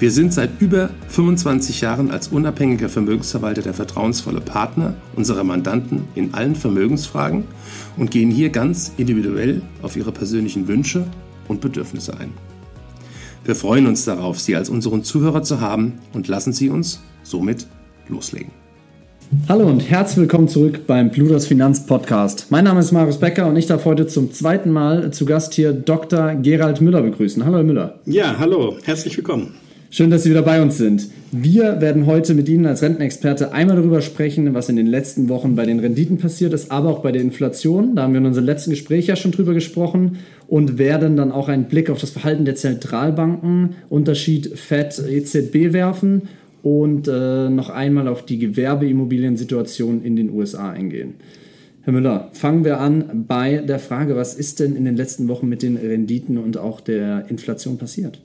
Wir sind seit über 25 Jahren als unabhängiger Vermögensverwalter der vertrauensvolle Partner unserer Mandanten in allen Vermögensfragen und gehen hier ganz individuell auf ihre persönlichen Wünsche und Bedürfnisse ein. Wir freuen uns darauf, Sie als unseren Zuhörer zu haben und lassen Sie uns somit loslegen. Hallo und herzlich willkommen zurück beim Plutos Finanz Podcast. Mein Name ist Marius Becker und ich darf heute zum zweiten Mal zu Gast hier Dr. Gerald Müller begrüßen. Hallo, Herr Müller. Ja, hallo, herzlich willkommen. Schön, dass Sie wieder bei uns sind. Wir werden heute mit Ihnen als Rentenexperte einmal darüber sprechen, was in den letzten Wochen bei den Renditen passiert ist, aber auch bei der Inflation. Da haben wir in unserem letzten Gespräch ja schon drüber gesprochen und werden dann auch einen Blick auf das Verhalten der Zentralbanken, Unterschied FED, EZB werfen und äh, noch einmal auf die Gewerbeimmobiliensituation in den USA eingehen. Herr Müller, fangen wir an bei der Frage, was ist denn in den letzten Wochen mit den Renditen und auch der Inflation passiert?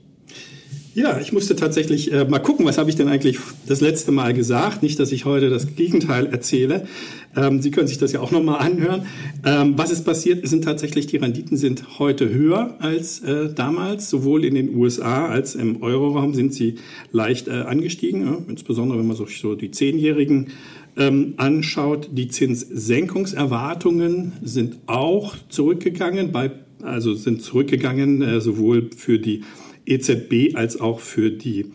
Ja, ich musste tatsächlich äh, mal gucken, was habe ich denn eigentlich das letzte Mal gesagt. Nicht, dass ich heute das Gegenteil erzähle. Ähm, Sie können sich das ja auch nochmal anhören. Ähm, was ist passiert? Sind tatsächlich, die Renditen sind heute höher als äh, damals. Sowohl in den USA als im Euroraum sind sie leicht äh, angestiegen. Ja? Insbesondere, wenn man sich so die Zehnjährigen ähm, anschaut. Die Zinssenkungserwartungen sind auch zurückgegangen, bei, also sind zurückgegangen, äh, sowohl für die EZB als auch für die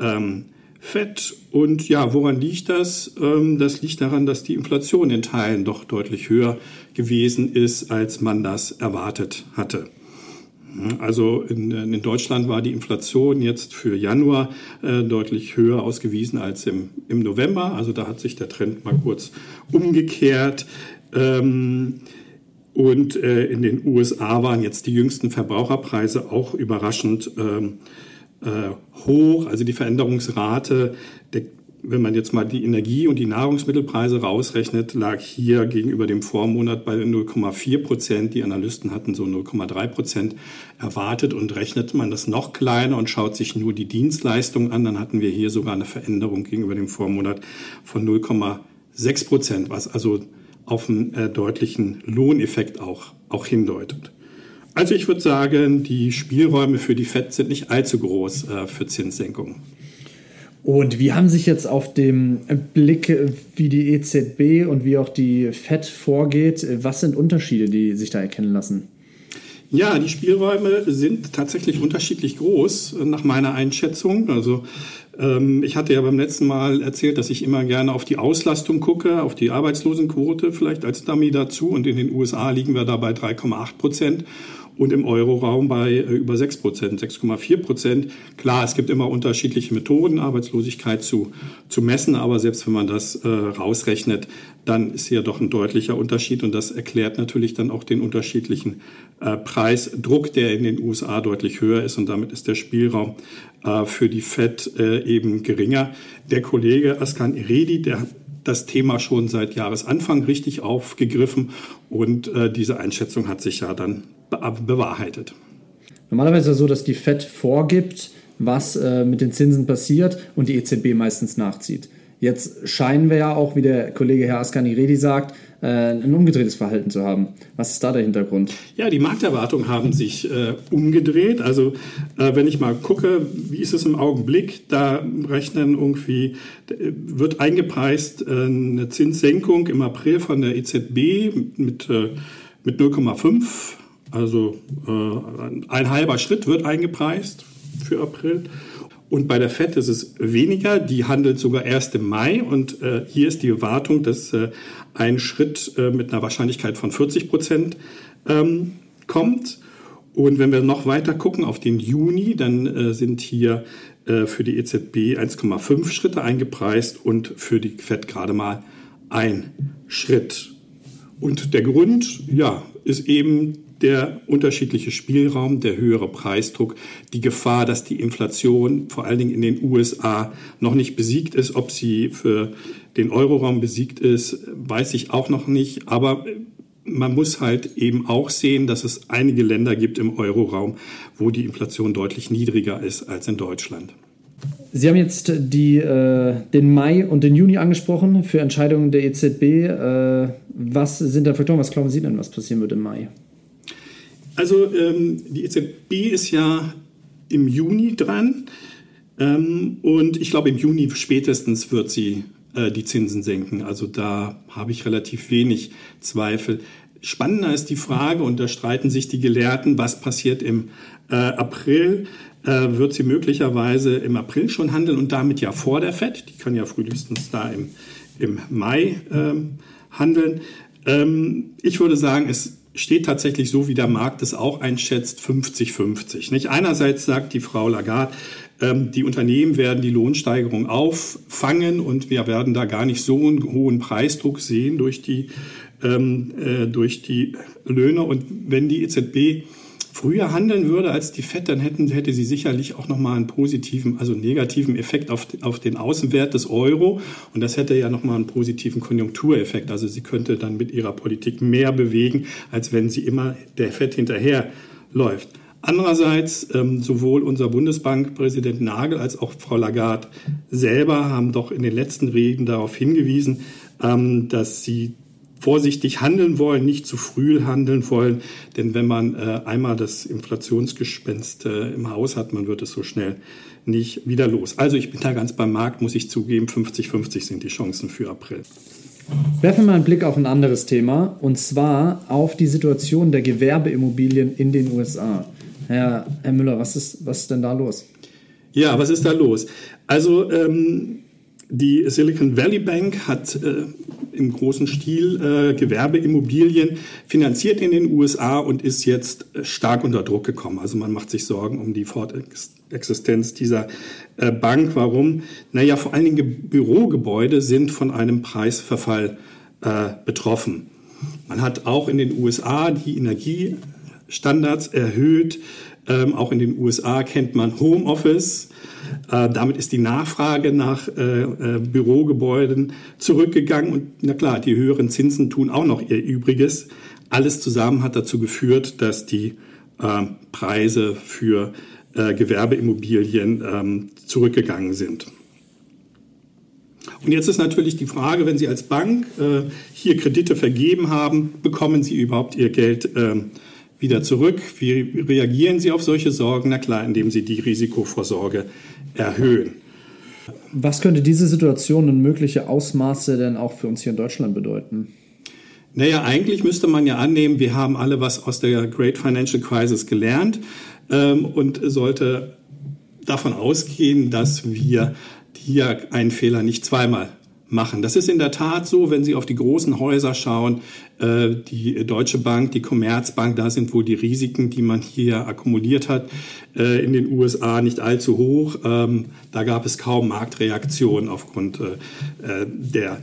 ähm, FED. Und ja, woran liegt das? Ähm, das liegt daran, dass die Inflation in Teilen doch deutlich höher gewesen ist, als man das erwartet hatte. Also in, in Deutschland war die Inflation jetzt für Januar äh, deutlich höher ausgewiesen als im, im November. Also da hat sich der Trend mal kurz umgekehrt. Ähm, und äh, in den USA waren jetzt die jüngsten Verbraucherpreise auch überraschend ähm, äh, hoch. Also die Veränderungsrate, der, wenn man jetzt mal die Energie- und die Nahrungsmittelpreise rausrechnet, lag hier gegenüber dem Vormonat bei 0,4 Prozent. Die Analysten hatten so 0,3 Prozent erwartet und rechnet man das noch kleiner und schaut sich nur die Dienstleistung an, dann hatten wir hier sogar eine Veränderung gegenüber dem Vormonat von 0,6 Prozent, was also auf einen äh, deutlichen Lohneffekt auch, auch hindeutet. Also ich würde sagen, die Spielräume für die FED sind nicht allzu groß äh, für Zinssenkungen. Und wie haben sich jetzt auf dem Blick, wie die EZB und wie auch die FED vorgeht, was sind Unterschiede, die sich da erkennen lassen? Ja, die Spielräume sind tatsächlich unterschiedlich groß, äh, nach meiner Einschätzung. Also ich hatte ja beim letzten Mal erzählt, dass ich immer gerne auf die Auslastung gucke, auf die Arbeitslosenquote vielleicht als Dummy dazu. Und in den USA liegen wir da bei 3,8 Prozent und im Euroraum bei äh, über 6 Prozent, 6,4 Prozent. Klar, es gibt immer unterschiedliche Methoden, Arbeitslosigkeit zu, zu messen, aber selbst wenn man das äh, rausrechnet, dann ist hier doch ein deutlicher Unterschied und das erklärt natürlich dann auch den unterschiedlichen äh, Preisdruck, der in den USA deutlich höher ist und damit ist der Spielraum äh, für die FED äh, eben geringer. Der Kollege Askan Iredi, der das Thema schon seit Jahresanfang richtig aufgegriffen und äh, diese Einschätzung hat sich ja dann bewahrheitet. Normalerweise ist es so, dass die FED vorgibt, was äh, mit den Zinsen passiert und die EZB meistens nachzieht. Jetzt scheinen wir ja auch, wie der Kollege Herr Askaniredi sagt, äh, ein umgedrehtes Verhalten zu haben. Was ist da der Hintergrund? Ja, die Markterwartungen haben sich äh, umgedreht. Also äh, wenn ich mal gucke, wie ist es im Augenblick, da rechnen irgendwie, äh, wird eingepreist äh, eine Zinssenkung im April von der EZB mit, äh, mit 0,5 also äh, ein halber Schritt wird eingepreist für April. Und bei der FED ist es weniger, die handelt sogar erst im Mai. Und äh, hier ist die Erwartung, dass äh, ein Schritt äh, mit einer Wahrscheinlichkeit von 40 Prozent ähm, kommt. Und wenn wir noch weiter gucken auf den Juni, dann äh, sind hier äh, für die EZB 1,5 Schritte eingepreist und für die FED gerade mal ein Schritt. Und der Grund, ja, ist eben der unterschiedliche Spielraum, der höhere Preisdruck, die Gefahr, dass die Inflation vor allen Dingen in den USA noch nicht besiegt ist. Ob sie für den Euroraum besiegt ist, weiß ich auch noch nicht. Aber man muss halt eben auch sehen, dass es einige Länder gibt im Euroraum, wo die Inflation deutlich niedriger ist als in Deutschland. Sie haben jetzt die, äh, den Mai und den Juni angesprochen für Entscheidungen der EZB. Äh, was sind da Faktoren? Was glauben Sie denn, was passieren wird im Mai? Also ähm, die EZB ist ja im Juni dran ähm, und ich glaube im Juni spätestens wird sie äh, die Zinsen senken. Also da habe ich relativ wenig Zweifel. Spannender ist die Frage, und da streiten sich die Gelehrten, was passiert im äh, April. Äh, wird sie möglicherweise im April schon handeln und damit ja vor der FED. Die kann ja frühestens da im, im Mai ähm, handeln. Ähm, ich würde sagen, es steht tatsächlich so, wie der Markt es auch einschätzt, 50-50. Nicht? Einerseits sagt die Frau Lagarde, ähm, die Unternehmen werden die Lohnsteigerung auffangen und wir werden da gar nicht so einen hohen Preisdruck sehen durch die, ähm, äh, durch die Löhne. Und wenn die EZB früher handeln würde als die FED, dann hätten, hätte sie sicherlich auch nochmal einen positiven, also negativen Effekt auf, auf den Außenwert des Euro. Und das hätte ja nochmal einen positiven Konjunktureffekt. Also sie könnte dann mit ihrer Politik mehr bewegen, als wenn sie immer der FED hinterher läuft. Andererseits, ähm, sowohl unser Bundesbankpräsident Nagel als auch Frau Lagarde selber haben doch in den letzten Reden darauf hingewiesen, ähm, dass sie vorsichtig handeln wollen, nicht zu früh handeln wollen. Denn wenn man äh, einmal das Inflationsgespenst äh, im Haus hat, man wird es so schnell nicht wieder los. Also ich bin da ganz beim Markt, muss ich zugeben, 50-50 sind die Chancen für April. Werfen wir mal einen Blick auf ein anderes Thema, und zwar auf die Situation der Gewerbeimmobilien in den USA. Herr, Herr Müller, was ist, was ist denn da los? Ja, was ist da los? Also ähm, die Silicon Valley Bank hat äh, im großen Stil äh, Gewerbeimmobilien finanziert in den USA und ist jetzt äh, stark unter Druck gekommen. Also man macht sich Sorgen um die Fortexistenz dieser äh, Bank. Warum? Naja, vor allen Dingen Bürogebäude sind von einem Preisverfall äh, betroffen. Man hat auch in den USA die Energiestandards erhöht. Ähm, auch in den USA kennt man Homeoffice. Äh, damit ist die Nachfrage nach äh, äh, Bürogebäuden zurückgegangen. Und na klar, die höheren Zinsen tun auch noch ihr Übriges. Alles zusammen hat dazu geführt, dass die äh, Preise für äh, Gewerbeimmobilien ähm, zurückgegangen sind. Und jetzt ist natürlich die Frage, wenn Sie als Bank äh, hier Kredite vergeben haben, bekommen Sie überhaupt Ihr Geld ähm, wieder zurück? Wie reagieren Sie auf solche Sorgen? Na klar, indem Sie die Risikovorsorge erhöhen. Was könnte diese Situation und mögliche Ausmaße denn auch für uns hier in Deutschland bedeuten? Naja, eigentlich müsste man ja annehmen, wir haben alle was aus der Great Financial Crisis gelernt ähm, und sollte davon ausgehen, dass wir hier einen Fehler nicht zweimal machen. Das ist in der Tat so, wenn Sie auf die großen Häuser schauen, äh, die Deutsche Bank, die Commerzbank, da sind wohl die Risiken, die man hier akkumuliert hat, äh, in den USA nicht allzu hoch. Ähm, da gab es kaum Marktreaktion aufgrund äh, der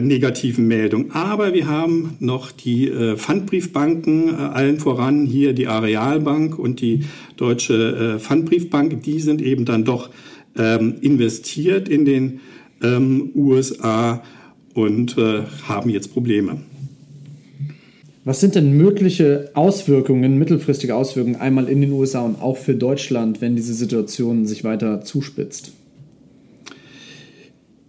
negativen Meldung. Aber wir haben noch die Pfandbriefbanken, allen voran hier die Arealbank und die Deutsche Pfandbriefbank, die sind eben dann doch ähm, investiert in den ähm, USA und äh, haben jetzt Probleme. Was sind denn mögliche Auswirkungen, mittelfristige Auswirkungen einmal in den USA und auch für Deutschland, wenn diese Situation sich weiter zuspitzt?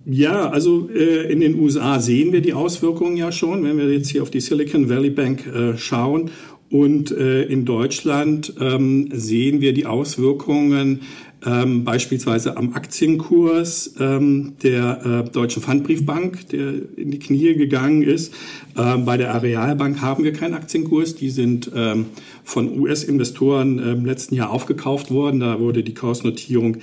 Ja, also äh, in den USA sehen wir die Auswirkungen ja schon, wenn wir jetzt hier auf die Silicon Valley Bank äh, schauen. Und äh, in Deutschland ähm, sehen wir die Auswirkungen ähm, beispielsweise am Aktienkurs ähm, der äh, Deutschen Pfandbriefbank, der in die Knie gegangen ist. Ähm, bei der Arealbank haben wir keinen Aktienkurs. Die sind ähm, von US-Investoren äh, im letzten Jahr aufgekauft worden. Da wurde die Kursnotierung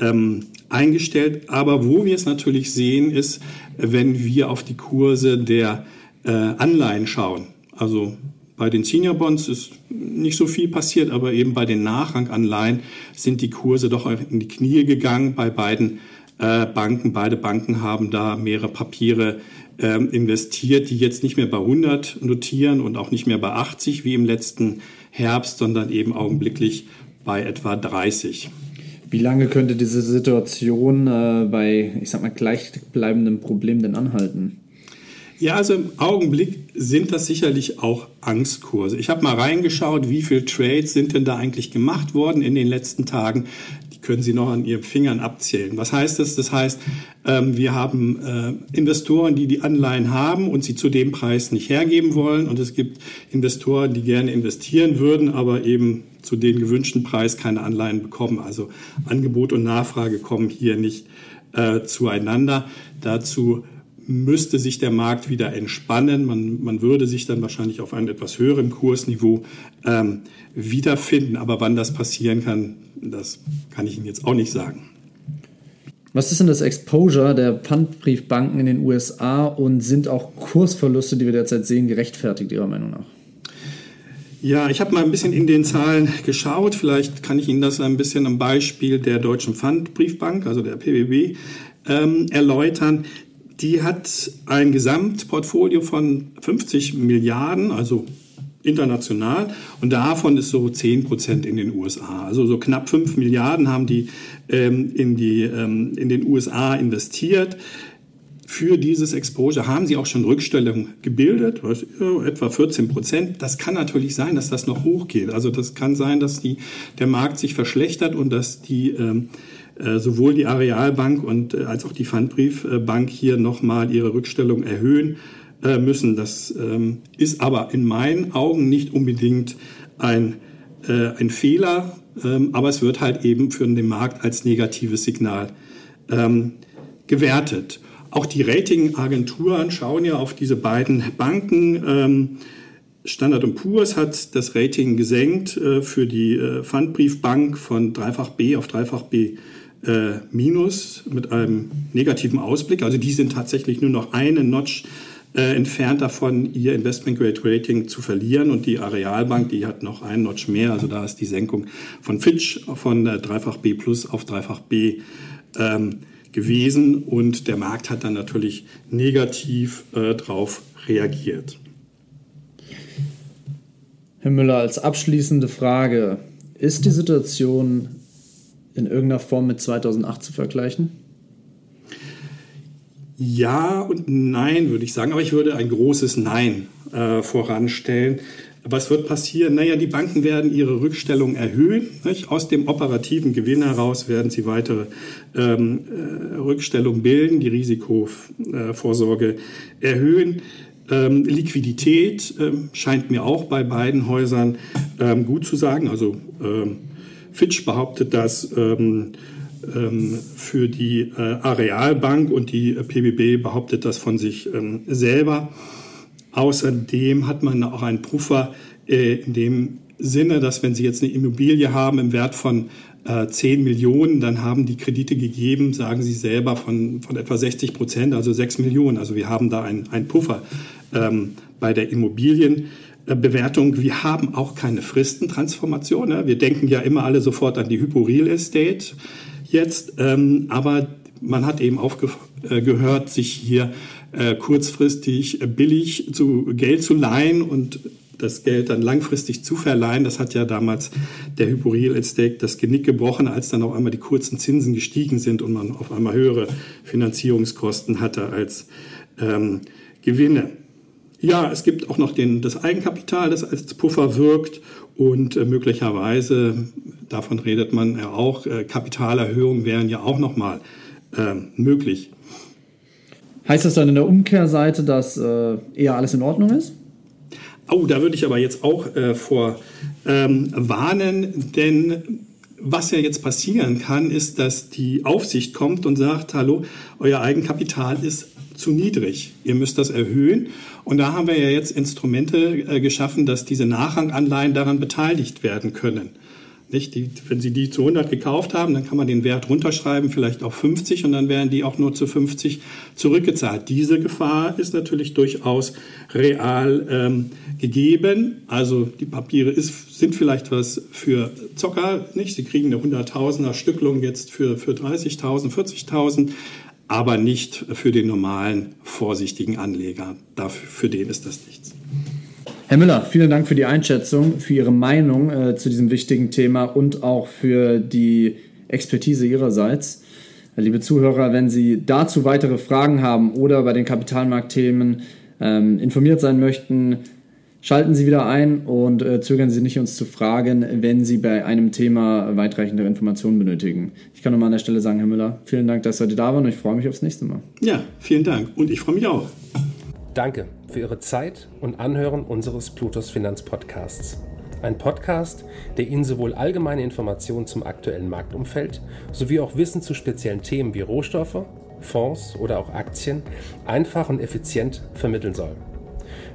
ähm, eingestellt. Aber wo wir es natürlich sehen, ist, wenn wir auf die Kurse der äh, Anleihen schauen. Also bei den Senior Bonds ist nicht so viel passiert, aber eben bei den Nachranganleihen sind die Kurse doch in die Knie gegangen bei beiden äh, Banken. Beide Banken haben da mehrere Papiere ähm, investiert, die jetzt nicht mehr bei 100 notieren und auch nicht mehr bei 80 wie im letzten Herbst, sondern eben augenblicklich bei etwa 30. Wie lange könnte diese Situation äh, bei, ich sag mal, gleichbleibendem Problem denn anhalten? Ja, also im Augenblick sind das sicherlich auch Angstkurse. Ich habe mal reingeschaut, wie viele Trades sind denn da eigentlich gemacht worden in den letzten Tagen. Die können Sie noch an Ihren Fingern abzählen. Was heißt das? Das heißt, ähm, wir haben äh, Investoren, die die Anleihen haben und sie zu dem Preis nicht hergeben wollen. Und es gibt Investoren, die gerne investieren würden, aber eben zu dem gewünschten Preis keine Anleihen bekommen. Also Angebot und Nachfrage kommen hier nicht äh, zueinander. Dazu müsste sich der Markt wieder entspannen. Man, man würde sich dann wahrscheinlich auf einem etwas höheren Kursniveau ähm, wiederfinden. Aber wann das passieren kann, das kann ich Ihnen jetzt auch nicht sagen. Was ist denn das Exposure der Pfandbriefbanken in den USA und sind auch Kursverluste, die wir derzeit sehen, gerechtfertigt Ihrer Meinung nach? Ja, ich habe mal ein bisschen in den Zahlen geschaut. Vielleicht kann ich Ihnen das ein bisschen am Beispiel der Deutschen Pfandbriefbank, also der PBB, ähm, erläutern. Die hat ein Gesamtportfolio von 50 Milliarden, also international. Und davon ist so 10 Prozent in den USA. Also so knapp 5 Milliarden haben die, ähm, in, die ähm, in den USA investiert. Für dieses Exposure haben sie auch schon Rückstellungen gebildet, was, ja, etwa 14 Prozent. Das kann natürlich sein, dass das noch hochgeht. Also das kann sein, dass die, der Markt sich verschlechtert und dass die ähm, äh, sowohl die Arealbank und äh, als auch die Pfandbriefbank hier nochmal ihre Rückstellung erhöhen äh, müssen. Das ähm, ist aber in meinen Augen nicht unbedingt ein, ein Fehler, ähm, aber es wird halt eben für den Markt als negatives Signal ähm, gewertet. Auch die Ratingagenturen schauen ja auf diese beiden Banken. Standard Poor's hat das Rating gesenkt für die Pfandbriefbank von dreifach B auf dreifach B äh, Minus mit einem negativen Ausblick. Also die sind tatsächlich nur noch eine Notch äh, entfernt davon, ihr Investment Grade Rating zu verlieren. Und die Arealbank, die hat noch einen Notch mehr. Also da ist die Senkung von Fitch von äh, dreifach B plus auf dreifach B ähm, gewesen. Und der Markt hat dann natürlich negativ äh, drauf reagiert. Herr Müller, als abschließende Frage, ist die Situation in irgendeiner Form mit 2008 zu vergleichen? Ja und nein, würde ich sagen. Aber ich würde ein großes Nein äh, voranstellen. Was wird passieren? Naja, die Banken werden ihre Rückstellung erhöhen. Nicht? Aus dem operativen Gewinn heraus werden sie weitere ähm, äh, Rückstellungen bilden, die Risikovorsorge äh, erhöhen. Ähm, Liquidität ähm, scheint mir auch bei beiden Häusern ähm, gut zu sagen. Also ähm, Fitch behauptet das ähm, ähm, für die äh, Arealbank und die PBB behauptet das von sich selber. Außerdem hat man auch einen Puffer äh, in dem Sinne, dass wenn Sie jetzt eine Immobilie haben im Wert von äh, 10 Millionen, dann haben die Kredite gegeben, sagen Sie selber, von, von etwa 60 Prozent, also 6 Millionen. Also wir haben da einen Puffer ähm, bei der Immobilien. Bewertung, wir haben auch keine Fristentransformation. Ne? Wir denken ja immer alle sofort an die Hypo-Real Estate jetzt, ähm, aber man hat eben aufgehört, sich hier äh, kurzfristig billig zu Geld zu leihen und das Geld dann langfristig zu verleihen. Das hat ja damals der Hypo-Real Estate das Genick gebrochen, als dann auf einmal die kurzen Zinsen gestiegen sind und man auf einmal höhere Finanzierungskosten hatte als ähm, Gewinne. Ja, es gibt auch noch den, das Eigenkapital, das als Puffer wirkt und äh, möglicherweise, davon redet man ja auch, äh, Kapitalerhöhungen wären ja auch nochmal äh, möglich. Heißt das dann in der Umkehrseite, dass äh, eher alles in Ordnung ist? Oh, da würde ich aber jetzt auch äh, vor ähm, warnen, denn was ja jetzt passieren kann, ist, dass die Aufsicht kommt und sagt, hallo, euer Eigenkapital ist zu niedrig. Ihr müsst das erhöhen. Und da haben wir ja jetzt Instrumente äh, geschaffen, dass diese Nachranganleihen daran beteiligt werden können. Nicht? Die, wenn Sie die zu 100 gekauft haben, dann kann man den Wert runterschreiben, vielleicht auf 50 und dann werden die auch nur zu 50 zurückgezahlt. Diese Gefahr ist natürlich durchaus real ähm, gegeben. Also die Papiere ist, sind vielleicht was für Zocker. Nicht? Sie kriegen eine 100.000er Stücklung jetzt für, für 30.000, 40.000 aber nicht für den normalen, vorsichtigen Anleger. Dafür, für den ist das nichts. Herr Müller, vielen Dank für die Einschätzung, für Ihre Meinung äh, zu diesem wichtigen Thema und auch für die Expertise Ihrerseits. Liebe Zuhörer, wenn Sie dazu weitere Fragen haben oder bei den Kapitalmarktthemen ähm, informiert sein möchten, schalten Sie wieder ein und äh, zögern Sie nicht, uns zu fragen, wenn Sie bei einem Thema weitreichendere Informationen benötigen. Ich kann nochmal an der Stelle sagen, Herr Müller, vielen Dank, dass Sie heute da waren und ich freue mich aufs nächste Mal. Ja, vielen Dank und ich freue mich auch. Danke für Ihre Zeit und Anhören unseres Plutos Finanzpodcasts. Ein Podcast, der Ihnen sowohl allgemeine Informationen zum aktuellen Marktumfeld sowie auch Wissen zu speziellen Themen wie Rohstoffe, Fonds oder auch Aktien einfach und effizient vermitteln soll.